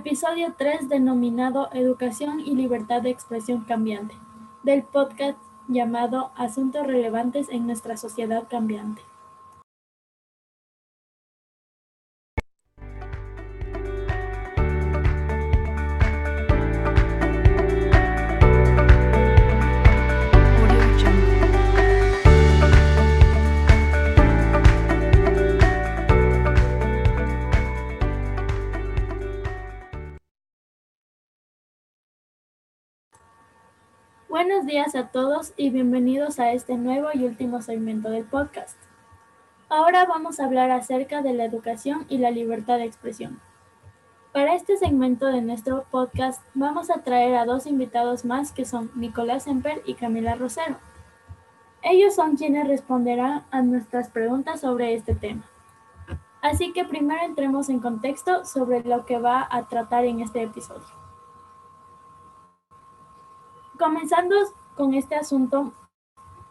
episodio 3 denominado Educación y Libertad de Expresión Cambiante, del podcast llamado Asuntos Relevantes en nuestra Sociedad Cambiante. Buenos días a todos y bienvenidos a este nuevo y último segmento del podcast. Ahora vamos a hablar acerca de la educación y la libertad de expresión. Para este segmento de nuestro podcast vamos a traer a dos invitados más que son Nicolás Emper y Camila Rosero. Ellos son quienes responderán a nuestras preguntas sobre este tema. Así que primero entremos en contexto sobre lo que va a tratar en este episodio. Comenzando con este asunto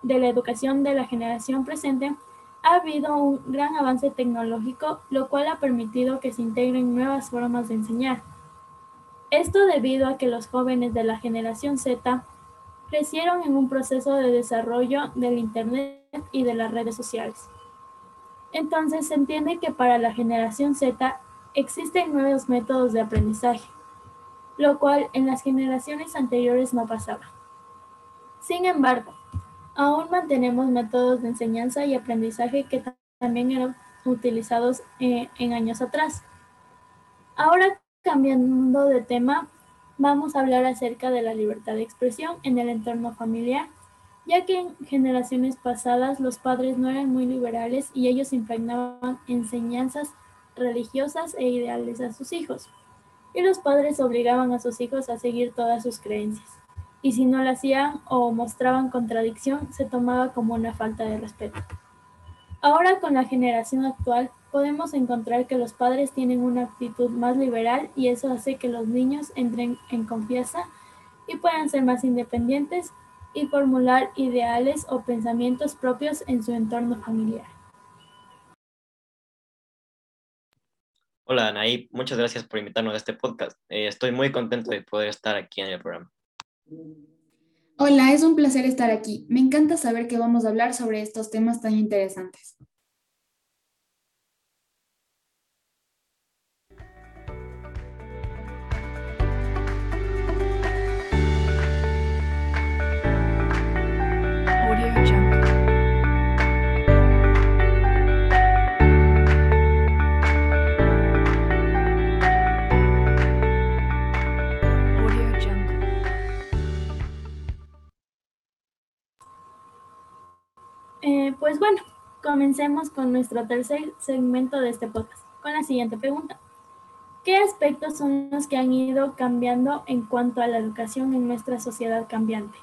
de la educación de la generación presente, ha habido un gran avance tecnológico, lo cual ha permitido que se integren nuevas formas de enseñar. Esto debido a que los jóvenes de la generación Z crecieron en un proceso de desarrollo del Internet y de las redes sociales. Entonces se entiende que para la generación Z existen nuevos métodos de aprendizaje, lo cual en las generaciones anteriores no pasaba. Sin embargo, aún mantenemos métodos de enseñanza y aprendizaje que también eran utilizados eh, en años atrás. Ahora, cambiando de tema, vamos a hablar acerca de la libertad de expresión en el entorno familiar, ya que en generaciones pasadas los padres no eran muy liberales y ellos impregnaban enseñanzas religiosas e ideales a sus hijos y los padres obligaban a sus hijos a seguir todas sus creencias. Y si no lo hacían o mostraban contradicción, se tomaba como una falta de respeto. Ahora con la generación actual podemos encontrar que los padres tienen una actitud más liberal y eso hace que los niños entren en confianza y puedan ser más independientes y formular ideales o pensamientos propios en su entorno familiar. Hola, Anaí. Muchas gracias por invitarnos a este podcast. Eh, estoy muy contento de poder estar aquí en el programa. Hola, es un placer estar aquí. Me encanta saber que vamos a hablar sobre estos temas tan interesantes. Comencemos con nuestro tercer segmento de este podcast, con la siguiente pregunta. ¿Qué aspectos son los que han ido cambiando en cuanto a la educación en nuestra sociedad cambiante?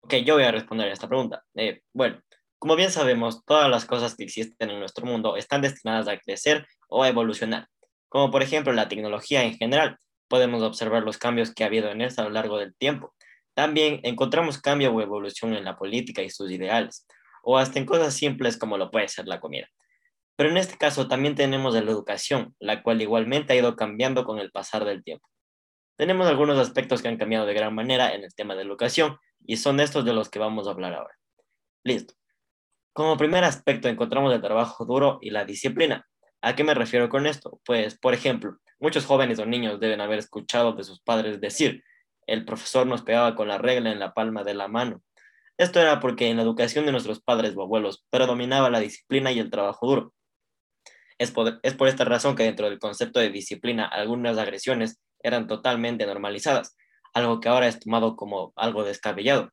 Ok, yo voy a responder a esta pregunta. Eh, bueno, como bien sabemos, todas las cosas que existen en nuestro mundo están destinadas a crecer o a evolucionar, como por ejemplo la tecnología en general. Podemos observar los cambios que ha habido en esta a lo largo del tiempo también encontramos cambio o evolución en la política y sus ideales, o hasta en cosas simples como lo puede ser la comida. Pero en este caso también tenemos la educación, la cual igualmente ha ido cambiando con el pasar del tiempo. Tenemos algunos aspectos que han cambiado de gran manera en el tema de educación y son estos de los que vamos a hablar ahora. Listo. Como primer aspecto encontramos el trabajo duro y la disciplina. ¿A qué me refiero con esto? Pues, por ejemplo, muchos jóvenes o niños deben haber escuchado de sus padres decir, el profesor nos pegaba con la regla en la palma de la mano. Esto era porque en la educación de nuestros padres o abuelos predominaba la disciplina y el trabajo duro. Es por, es por esta razón que dentro del concepto de disciplina algunas agresiones eran totalmente normalizadas, algo que ahora es tomado como algo descabellado.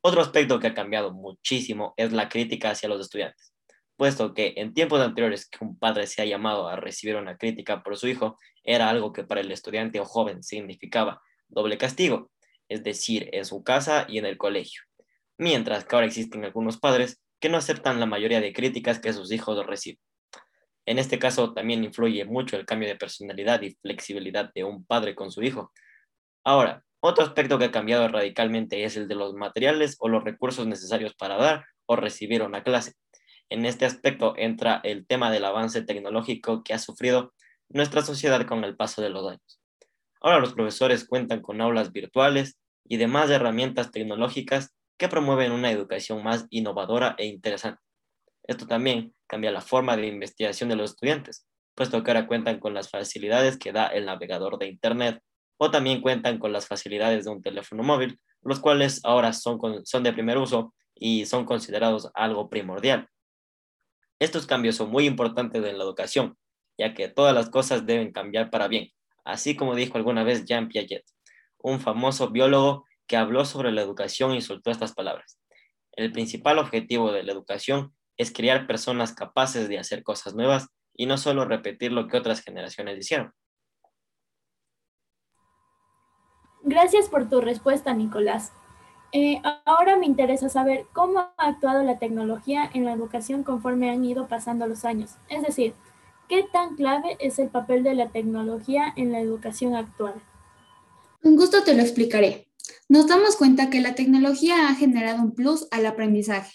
Otro aspecto que ha cambiado muchísimo es la crítica hacia los estudiantes, puesto que en tiempos anteriores que un padre se ha llamado a recibir una crítica por su hijo era algo que para el estudiante o joven significaba doble castigo, es decir, en su casa y en el colegio. Mientras que ahora existen algunos padres que no aceptan la mayoría de críticas que sus hijos reciben. En este caso también influye mucho el cambio de personalidad y flexibilidad de un padre con su hijo. Ahora, otro aspecto que ha cambiado radicalmente es el de los materiales o los recursos necesarios para dar o recibir una clase. En este aspecto entra el tema del avance tecnológico que ha sufrido nuestra sociedad con el paso de los años. Ahora los profesores cuentan con aulas virtuales y demás herramientas tecnológicas que promueven una educación más innovadora e interesante. Esto también cambia la forma de investigación de los estudiantes, puesto que ahora cuentan con las facilidades que da el navegador de Internet o también cuentan con las facilidades de un teléfono móvil, los cuales ahora son, son de primer uso y son considerados algo primordial. Estos cambios son muy importantes en la educación, ya que todas las cosas deben cambiar para bien, así como dijo alguna vez Jean Piaget, un famoso biólogo que habló sobre la educación y soltó estas palabras. El principal objetivo de la educación es crear personas capaces de hacer cosas nuevas y no solo repetir lo que otras generaciones hicieron. Gracias por tu respuesta, Nicolás. Eh, ahora me interesa saber cómo ha actuado la tecnología en la educación conforme han ido pasando los años. Es decir, ¿qué tan clave es el papel de la tecnología en la educación actual? Con gusto te lo explicaré. Nos damos cuenta que la tecnología ha generado un plus al aprendizaje,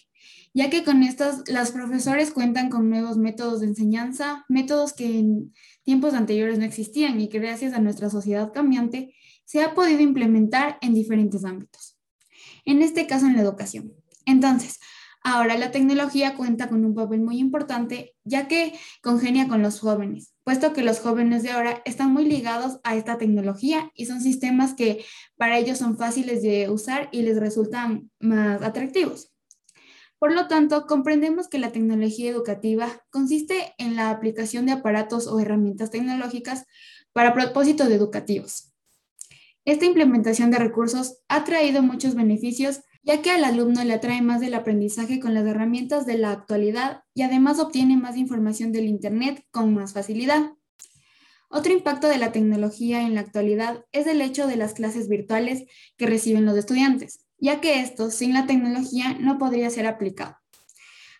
ya que con estos los profesores cuentan con nuevos métodos de enseñanza, métodos que en tiempos anteriores no existían y que gracias a nuestra sociedad cambiante se ha podido implementar en diferentes ámbitos. En este caso, en la educación. Entonces, ahora la tecnología cuenta con un papel muy importante, ya que congenia con los jóvenes, puesto que los jóvenes de ahora están muy ligados a esta tecnología y son sistemas que para ellos son fáciles de usar y les resultan más atractivos. Por lo tanto, comprendemos que la tecnología educativa consiste en la aplicación de aparatos o herramientas tecnológicas para propósitos educativos, esta implementación de recursos ha traído muchos beneficios, ya que al alumno le atrae más del aprendizaje con las herramientas de la actualidad y además obtiene más información del Internet con más facilidad. Otro impacto de la tecnología en la actualidad es el hecho de las clases virtuales que reciben los estudiantes, ya que esto sin la tecnología no podría ser aplicado.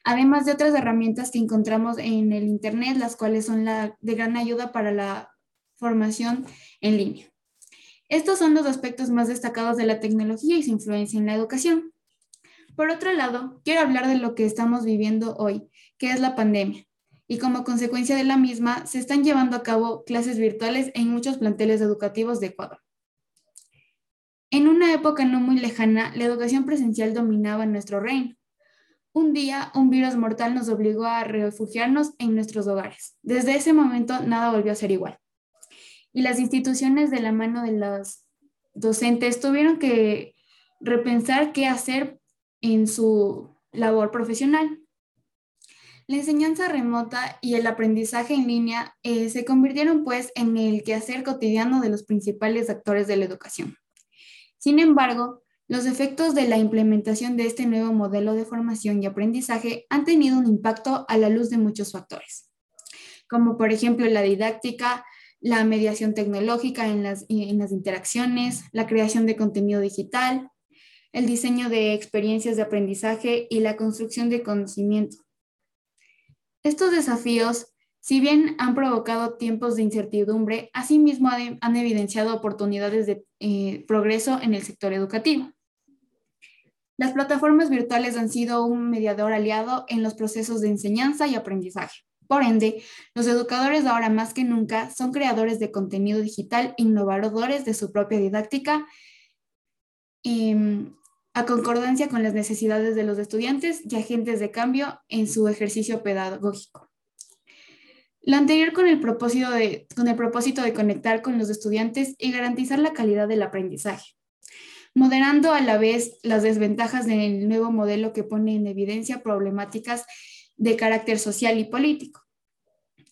Además de otras herramientas que encontramos en el Internet, las cuales son de gran ayuda para la formación en línea. Estos son los aspectos más destacados de la tecnología y su influencia en la educación. Por otro lado, quiero hablar de lo que estamos viviendo hoy, que es la pandemia. Y como consecuencia de la misma, se están llevando a cabo clases virtuales en muchos planteles educativos de Ecuador. En una época no muy lejana, la educación presencial dominaba nuestro reino. Un día, un virus mortal nos obligó a refugiarnos en nuestros hogares. Desde ese momento, nada volvió a ser igual y las instituciones de la mano de los docentes tuvieron que repensar qué hacer en su labor profesional. La enseñanza remota y el aprendizaje en línea eh, se convirtieron pues en el quehacer cotidiano de los principales actores de la educación. Sin embargo, los efectos de la implementación de este nuevo modelo de formación y aprendizaje han tenido un impacto a la luz de muchos factores, como por ejemplo la didáctica, la mediación tecnológica en las, en las interacciones, la creación de contenido digital, el diseño de experiencias de aprendizaje y la construcción de conocimiento. Estos desafíos, si bien han provocado tiempos de incertidumbre, asimismo han evidenciado oportunidades de eh, progreso en el sector educativo. Las plataformas virtuales han sido un mediador aliado en los procesos de enseñanza y aprendizaje. Por ende, los educadores ahora más que nunca son creadores de contenido digital, innovadores de su propia didáctica, em, a concordancia con las necesidades de los estudiantes y agentes de cambio en su ejercicio pedagógico. Lo anterior con el, propósito de, con el propósito de conectar con los estudiantes y garantizar la calidad del aprendizaje, moderando a la vez las desventajas del nuevo modelo que pone en evidencia problemáticas de carácter social y político,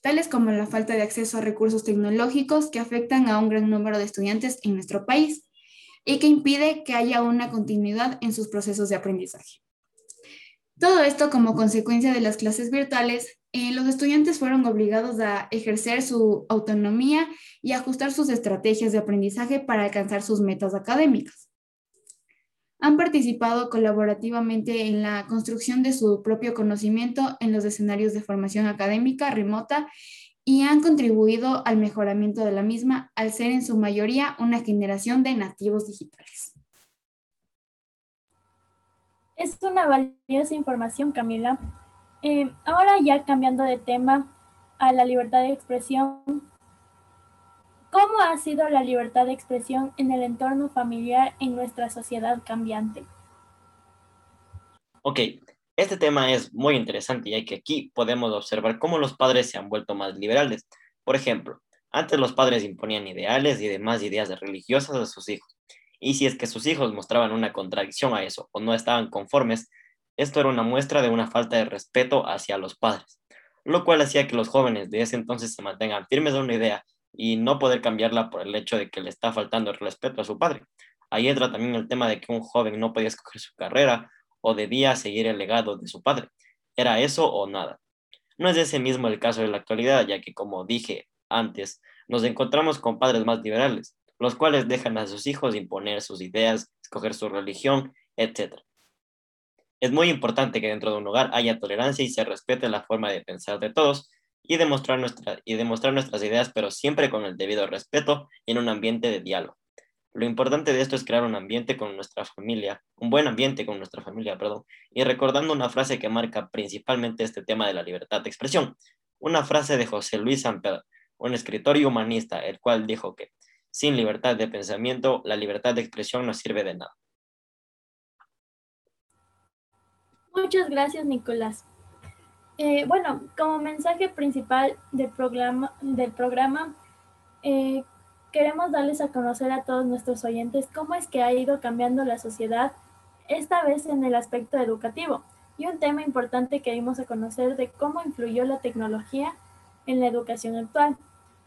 tales como la falta de acceso a recursos tecnológicos que afectan a un gran número de estudiantes en nuestro país y que impide que haya una continuidad en sus procesos de aprendizaje. Todo esto como consecuencia de las clases virtuales, eh, los estudiantes fueron obligados a ejercer su autonomía y ajustar sus estrategias de aprendizaje para alcanzar sus metas académicas han participado colaborativamente en la construcción de su propio conocimiento en los escenarios de formación académica remota y han contribuido al mejoramiento de la misma al ser en su mayoría una generación de nativos digitales. Es una valiosa información, Camila. Eh, ahora ya cambiando de tema a la libertad de expresión, ¿Cómo ha sido la libertad de expresión en el entorno familiar en nuestra sociedad cambiante? Ok, este tema es muy interesante ya que aquí podemos observar cómo los padres se han vuelto más liberales. Por ejemplo, antes los padres imponían ideales y demás ideas religiosas a sus hijos. Y si es que sus hijos mostraban una contradicción a eso o no estaban conformes, esto era una muestra de una falta de respeto hacia los padres, lo cual hacía que los jóvenes de ese entonces se mantengan firmes a una idea y no poder cambiarla por el hecho de que le está faltando el respeto a su padre. Ahí entra también el tema de que un joven no podía escoger su carrera o debía seguir el legado de su padre. Era eso o nada. No es ese mismo el caso de la actualidad, ya que como dije antes, nos encontramos con padres más liberales, los cuales dejan a sus hijos imponer sus ideas, escoger su religión, etc. Es muy importante que dentro de un hogar haya tolerancia y se respete la forma de pensar de todos, y demostrar, nuestra, y demostrar nuestras ideas, pero siempre con el debido respeto y en un ambiente de diálogo. Lo importante de esto es crear un ambiente con nuestra familia, un buen ambiente con nuestra familia, perdón, y recordando una frase que marca principalmente este tema de la libertad de expresión, una frase de José Luis Samper, un escritor y humanista, el cual dijo que sin libertad de pensamiento, la libertad de expresión no sirve de nada. Muchas gracias, Nicolás. Eh, bueno, como mensaje principal del programa, del programa eh, queremos darles a conocer a todos nuestros oyentes cómo es que ha ido cambiando la sociedad, esta vez en el aspecto educativo, y un tema importante que dimos a conocer de cómo influyó la tecnología en la educación actual,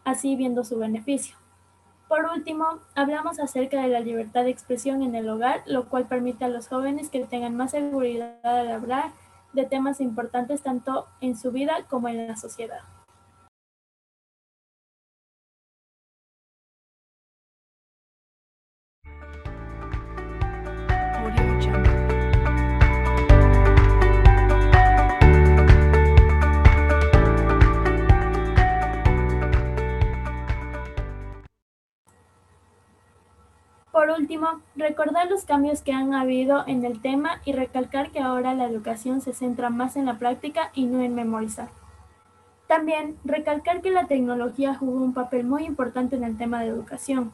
así viendo su beneficio. Por último, hablamos acerca de la libertad de expresión en el hogar, lo cual permite a los jóvenes que tengan más seguridad al hablar de temas importantes tanto en su vida como en la sociedad. Por último, recordar los cambios que han habido en el tema y recalcar que ahora la educación se centra más en la práctica y no en memorizar. También recalcar que la tecnología jugó un papel muy importante en el tema de educación.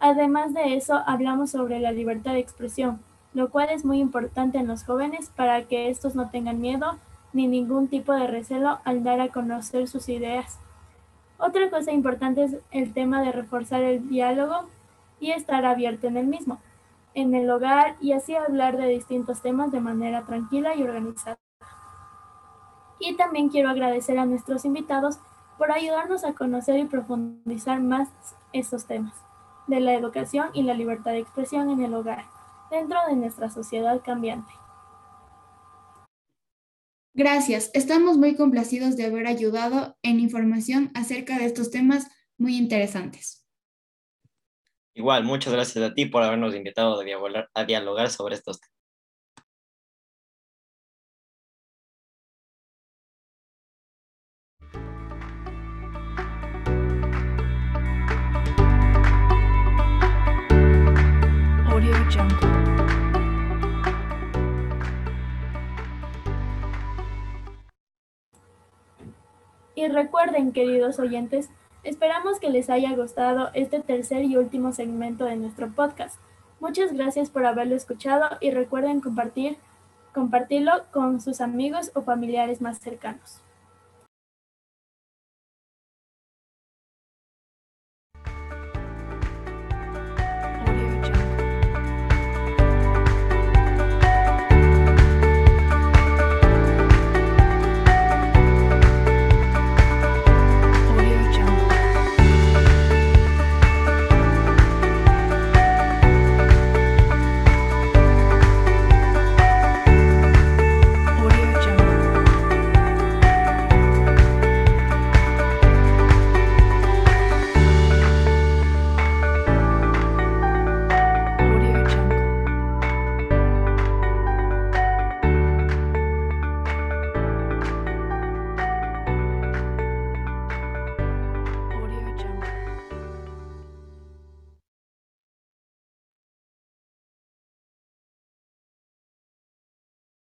Además de eso, hablamos sobre la libertad de expresión, lo cual es muy importante en los jóvenes para que estos no tengan miedo ni ningún tipo de recelo al dar a conocer sus ideas. Otra cosa importante es el tema de reforzar el diálogo y estar abierto en el mismo, en el hogar y así hablar de distintos temas de manera tranquila y organizada. Y también quiero agradecer a nuestros invitados por ayudarnos a conocer y profundizar más estos temas de la educación y la libertad de expresión en el hogar, dentro de nuestra sociedad cambiante. Gracias, estamos muy complacidos de haber ayudado en información acerca de estos temas muy interesantes. Igual, muchas gracias a ti por habernos invitado a dialogar sobre estos temas. Y recuerden, queridos oyentes, Esperamos que les haya gustado este tercer y último segmento de nuestro podcast. Muchas gracias por haberlo escuchado y recuerden compartir, compartirlo con sus amigos o familiares más cercanos.